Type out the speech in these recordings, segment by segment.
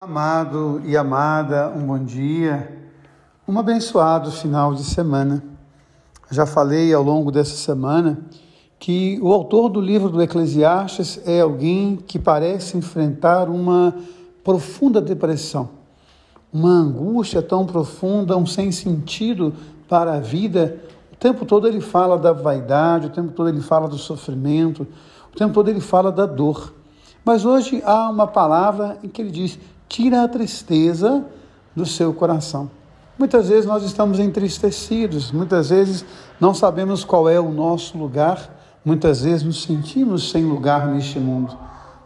Amado e amada, um bom dia, um abençoado final de semana. Já falei ao longo dessa semana que o autor do livro do Eclesiastes é alguém que parece enfrentar uma profunda depressão, uma angústia tão profunda, um sem sentido para a vida. O tempo todo ele fala da vaidade, o tempo todo ele fala do sofrimento, o tempo todo ele fala da dor. Mas hoje há uma palavra em que ele diz: tira a tristeza do seu coração. Muitas vezes nós estamos entristecidos, muitas vezes não sabemos qual é o nosso lugar, muitas vezes nos sentimos sem lugar neste mundo.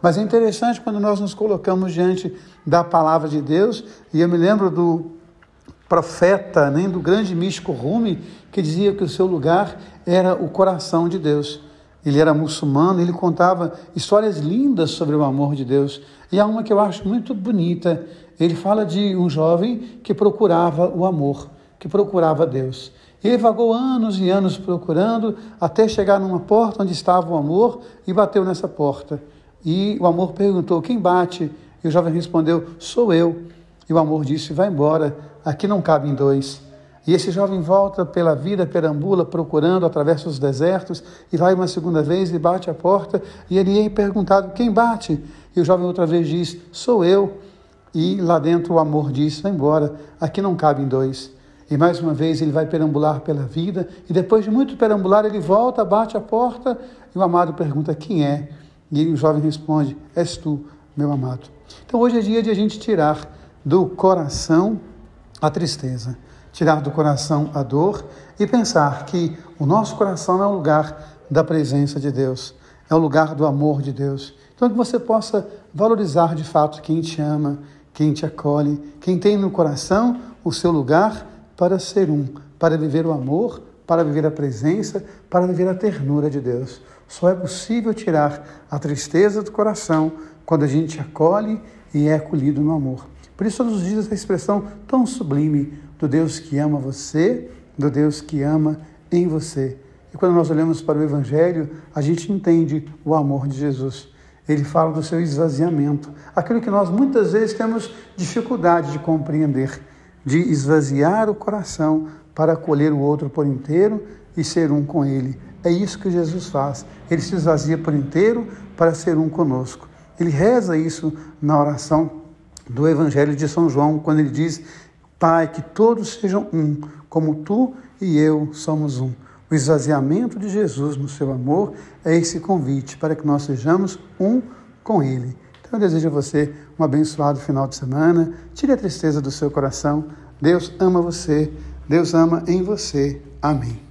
Mas é interessante quando nós nos colocamos diante da palavra de Deus, e eu me lembro do profeta, nem do grande místico Rumi, que dizia que o seu lugar era o coração de Deus. Ele era muçulmano, ele contava histórias lindas sobre o amor de Deus. E há uma que eu acho muito bonita. Ele fala de um jovem que procurava o amor, que procurava Deus. Ele vagou anos e anos procurando até chegar numa porta onde estava o amor e bateu nessa porta. E o amor perguntou: Quem bate? E o jovem respondeu: Sou eu. E o amor disse: Vai embora, aqui não cabem dois. E esse jovem volta pela vida, perambula, procurando, atravessa os desertos, e vai uma segunda vez e bate a porta, e ele é perguntado: quem bate? E o jovem outra vez diz: sou eu. E lá dentro o amor diz: vai embora, aqui não cabem dois. E mais uma vez ele vai perambular pela vida, e depois de muito perambular, ele volta, bate a porta, e o amado pergunta: quem é? E o jovem responde: és tu, meu amado. Então hoje é dia de a gente tirar do coração a tristeza tirar do coração a dor e pensar que o nosso coração é o lugar da presença de Deus, é o lugar do amor de Deus. Então, que você possa valorizar de fato quem te ama, quem te acolhe, quem tem no coração o seu lugar para ser um, para viver o amor, para viver a presença, para viver a ternura de Deus. Só é possível tirar a tristeza do coração quando a gente acolhe e é acolhido no amor. Por isso, todos os dias, essa expressão tão sublime do Deus que ama você, do Deus que ama em você. E quando nós olhamos para o Evangelho, a gente entende o amor de Jesus. Ele fala do seu esvaziamento, aquilo que nós muitas vezes temos dificuldade de compreender, de esvaziar o coração para acolher o outro por inteiro e ser um com ele. É isso que Jesus faz. Ele se esvazia por inteiro para ser um conosco. Ele reza isso na oração do Evangelho de São João, quando ele diz Pai, que todos sejam um, como tu e eu somos um. O esvaziamento de Jesus no seu amor é esse convite para que nós sejamos um com Ele. Então eu desejo a você um abençoado final de semana. Tire a tristeza do seu coração. Deus ama você. Deus ama em você. Amém.